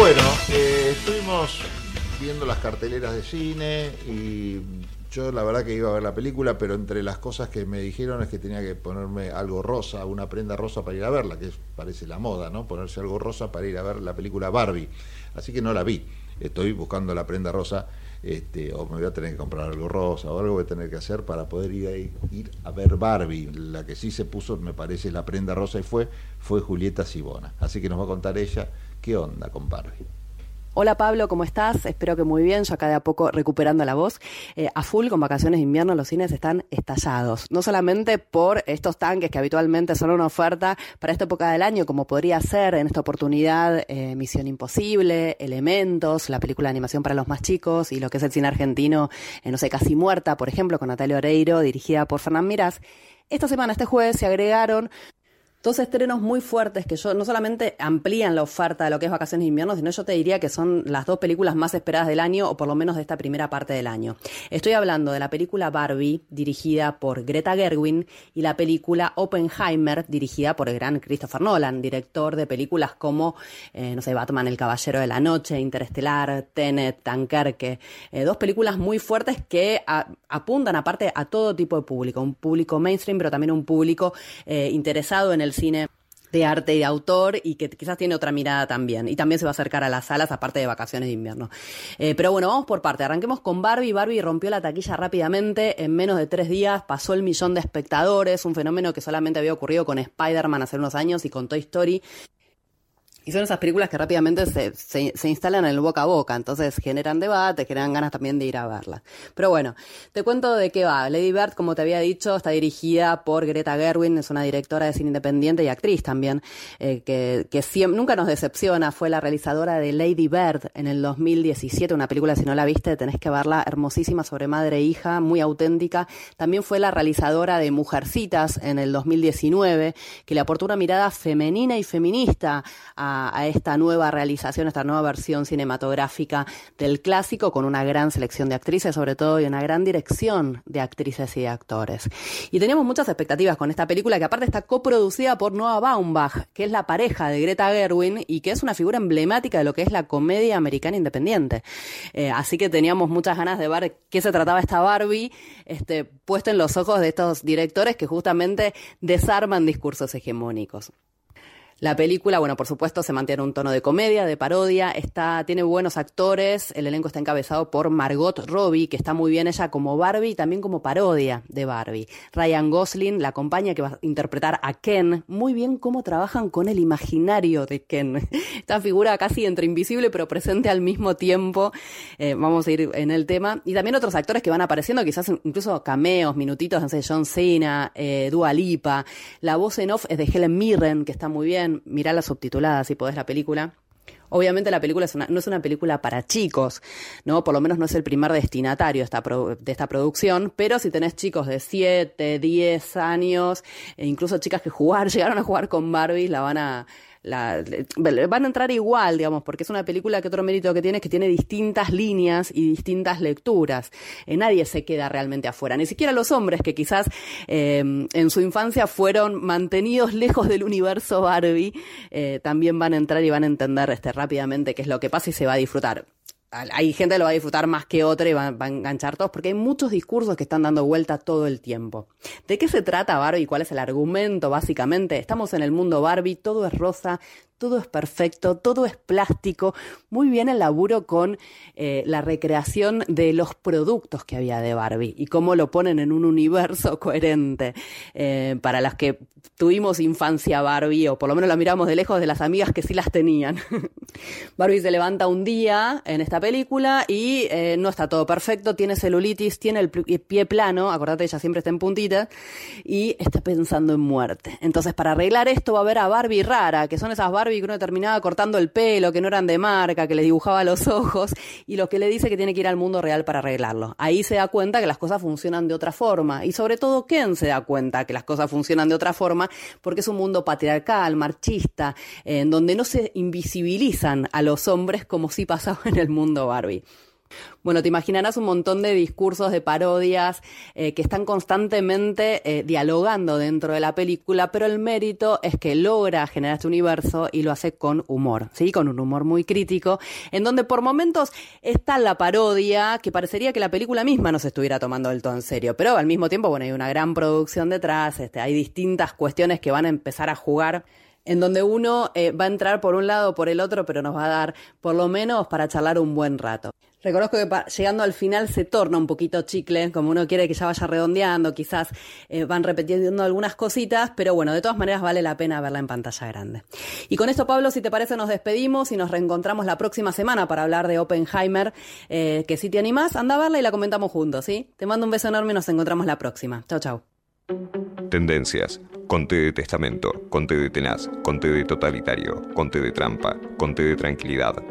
Bueno, eh, estuvimos viendo las carteleras de cine y yo la verdad que iba a ver la película, pero entre las cosas que me dijeron es que tenía que ponerme algo rosa, una prenda rosa para ir a verla, que parece la moda, ¿no? Ponerse algo rosa para ir a ver la película Barbie. Así que no la vi. Estoy buscando la prenda rosa, este, o me voy a tener que comprar algo rosa o algo voy a tener que hacer para poder ir a, ir a ver Barbie. La que sí se puso, me parece, la prenda rosa y fue, fue Julieta Sibona. Así que nos va a contar ella qué onda con. Hola Pablo, ¿cómo estás? Espero que muy bien, yo acá de a poco recuperando la voz. Eh, a full con vacaciones de invierno los cines están estallados, no solamente por estos tanques que habitualmente son una oferta para esta época del año, como podría ser en esta oportunidad eh, Misión Imposible, Elementos, la película de animación para los más chicos y lo que es el cine argentino, eh, no sé, Casi Muerta, por ejemplo, con Natalia Oreiro, dirigida por Fernán Mirás. Esta semana, este jueves, se agregaron Dos estrenos muy fuertes que yo no solamente amplían la oferta de lo que es Vacaciones de Invierno, sino yo te diría que son las dos películas más esperadas del año, o por lo menos de esta primera parte del año. Estoy hablando de la película Barbie, dirigida por Greta Gerwin, y la película Oppenheimer, dirigida por el gran Christopher Nolan, director de películas como, eh, no sé, Batman, El Caballero de la Noche, Interestelar, Tenet, Tankerque. Eh, dos películas muy fuertes que apuntan aparte a todo tipo de público, un público mainstream, pero también un público eh, interesado en el cine de arte y de autor y que quizás tiene otra mirada también. Y también se va a acercar a las salas, aparte de vacaciones de invierno. Eh, pero bueno, vamos por parte. Arranquemos con Barbie. Barbie rompió la taquilla rápidamente. En menos de tres días pasó el millón de espectadores, un fenómeno que solamente había ocurrido con Spider-Man hace unos años y con Toy Story. Y son esas películas que rápidamente se, se, instalan en el boca a boca, entonces generan debate, generan ganas también de ir a verla. Pero bueno, te cuento de qué va. Lady Bird, como te había dicho, está dirigida por Greta Gerwin, es una directora de cine independiente y actriz también, eh, que, que siempre, nunca nos decepciona. Fue la realizadora de Lady Bird en el 2017, una película, si no la viste, tenés que verla, hermosísima sobre madre e hija, muy auténtica. También fue la realizadora de Mujercitas en el 2019, que le aportó una mirada femenina y feminista a a, esta nueva realización, esta nueva versión cinematográfica del clásico, con una gran selección de actrices, sobre todo, y una gran dirección de actrices y de actores. Y teníamos muchas expectativas con esta película, que aparte está coproducida por Noah Baumbach, que es la pareja de Greta Gerwin y que es una figura emblemática de lo que es la comedia americana independiente. Eh, así que teníamos muchas ganas de ver qué se trataba esta Barbie, este, puesto en los ojos de estos directores que justamente desarman discursos hegemónicos. La película, bueno, por supuesto, se mantiene un tono de comedia, de parodia, está, tiene buenos actores, el elenco está encabezado por Margot Robbie, que está muy bien ella como Barbie y también como parodia de Barbie. Ryan Gosling la acompaña que va a interpretar a Ken, muy bien cómo trabajan con el imaginario de Ken. Esta figura casi entre invisible pero presente al mismo tiempo. Eh, vamos a ir en el tema. Y también otros actores que van apareciendo, quizás incluso cameos, minutitos, no sé, John Cena, eh, Dua Lipa. La voz en off es de Helen Mirren, que está muy bien mirá la subtitulada si podés la película. Obviamente la película no es una película para chicos, ¿no? Por lo menos no es el primer destinatario de esta producción, pero si tenés chicos de 7, 10 años, e incluso chicas que jugar, llegaron a jugar con Barbie, la van a, la, van a entrar igual, digamos, porque es una película que otro mérito que tiene es que tiene distintas líneas y distintas lecturas. Eh, nadie se queda realmente afuera, ni siquiera los hombres que quizás eh, en su infancia fueron mantenidos lejos del universo Barbie, eh, también van a entrar y van a entender este, rápidamente qué es lo que pasa y se va a disfrutar hay gente que lo va a disfrutar más que otra y va, a enganchar todos, porque hay muchos discursos que están dando vuelta todo el tiempo. ¿De qué se trata Barbie? ¿Cuál es el argumento básicamente? Estamos en el mundo Barbie, todo es rosa, todo es perfecto, todo es plástico. Muy bien el laburo con eh, la recreación de los productos que había de Barbie y cómo lo ponen en un universo coherente. Eh, para las que tuvimos infancia Barbie, o por lo menos la miramos de lejos de las amigas que sí las tenían. Barbie se levanta un día en esta película y eh, no está todo perfecto, tiene celulitis, tiene el pie plano, acordate, ella siempre está en puntitas, y está pensando en muerte. Entonces, para arreglar esto va a ver a Barbie rara, que son esas Barbie y que uno terminaba cortando el pelo, que no eran de marca, que le dibujaba los ojos, y lo que le dice que tiene que ir al mundo real para arreglarlo. Ahí se da cuenta que las cosas funcionan de otra forma. Y sobre todo, Ken se da cuenta que las cosas funcionan de otra forma, porque es un mundo patriarcal, marchista, en donde no se invisibilizan a los hombres como si pasaba en el mundo Barbie. Bueno, te imaginarás un montón de discursos, de parodias eh, que están constantemente eh, dialogando dentro de la película, pero el mérito es que logra generar este universo y lo hace con humor, ¿sí? Con un humor muy crítico, en donde por momentos está la parodia que parecería que la película misma no se estuviera tomando del todo en serio, pero al mismo tiempo, bueno, hay una gran producción detrás, este, hay distintas cuestiones que van a empezar a jugar en donde uno eh, va a entrar por un lado o por el otro, pero nos va a dar por lo menos para charlar un buen rato. Reconozco que llegando al final se torna un poquito chicle, como uno quiere que ya vaya redondeando, quizás eh, van repitiendo algunas cositas, pero bueno, de todas maneras vale la pena verla en pantalla grande. Y con esto, Pablo, si te parece, nos despedimos y nos reencontramos la próxima semana para hablar de Oppenheimer, eh, que si te animás, anda a verla y la comentamos juntos, ¿sí? Te mando un beso enorme y nos encontramos la próxima. Chao, chao. Tendencias. Conté de testamento, conté de tenaz, conté de totalitario, conté de trampa, conté de tranquilidad,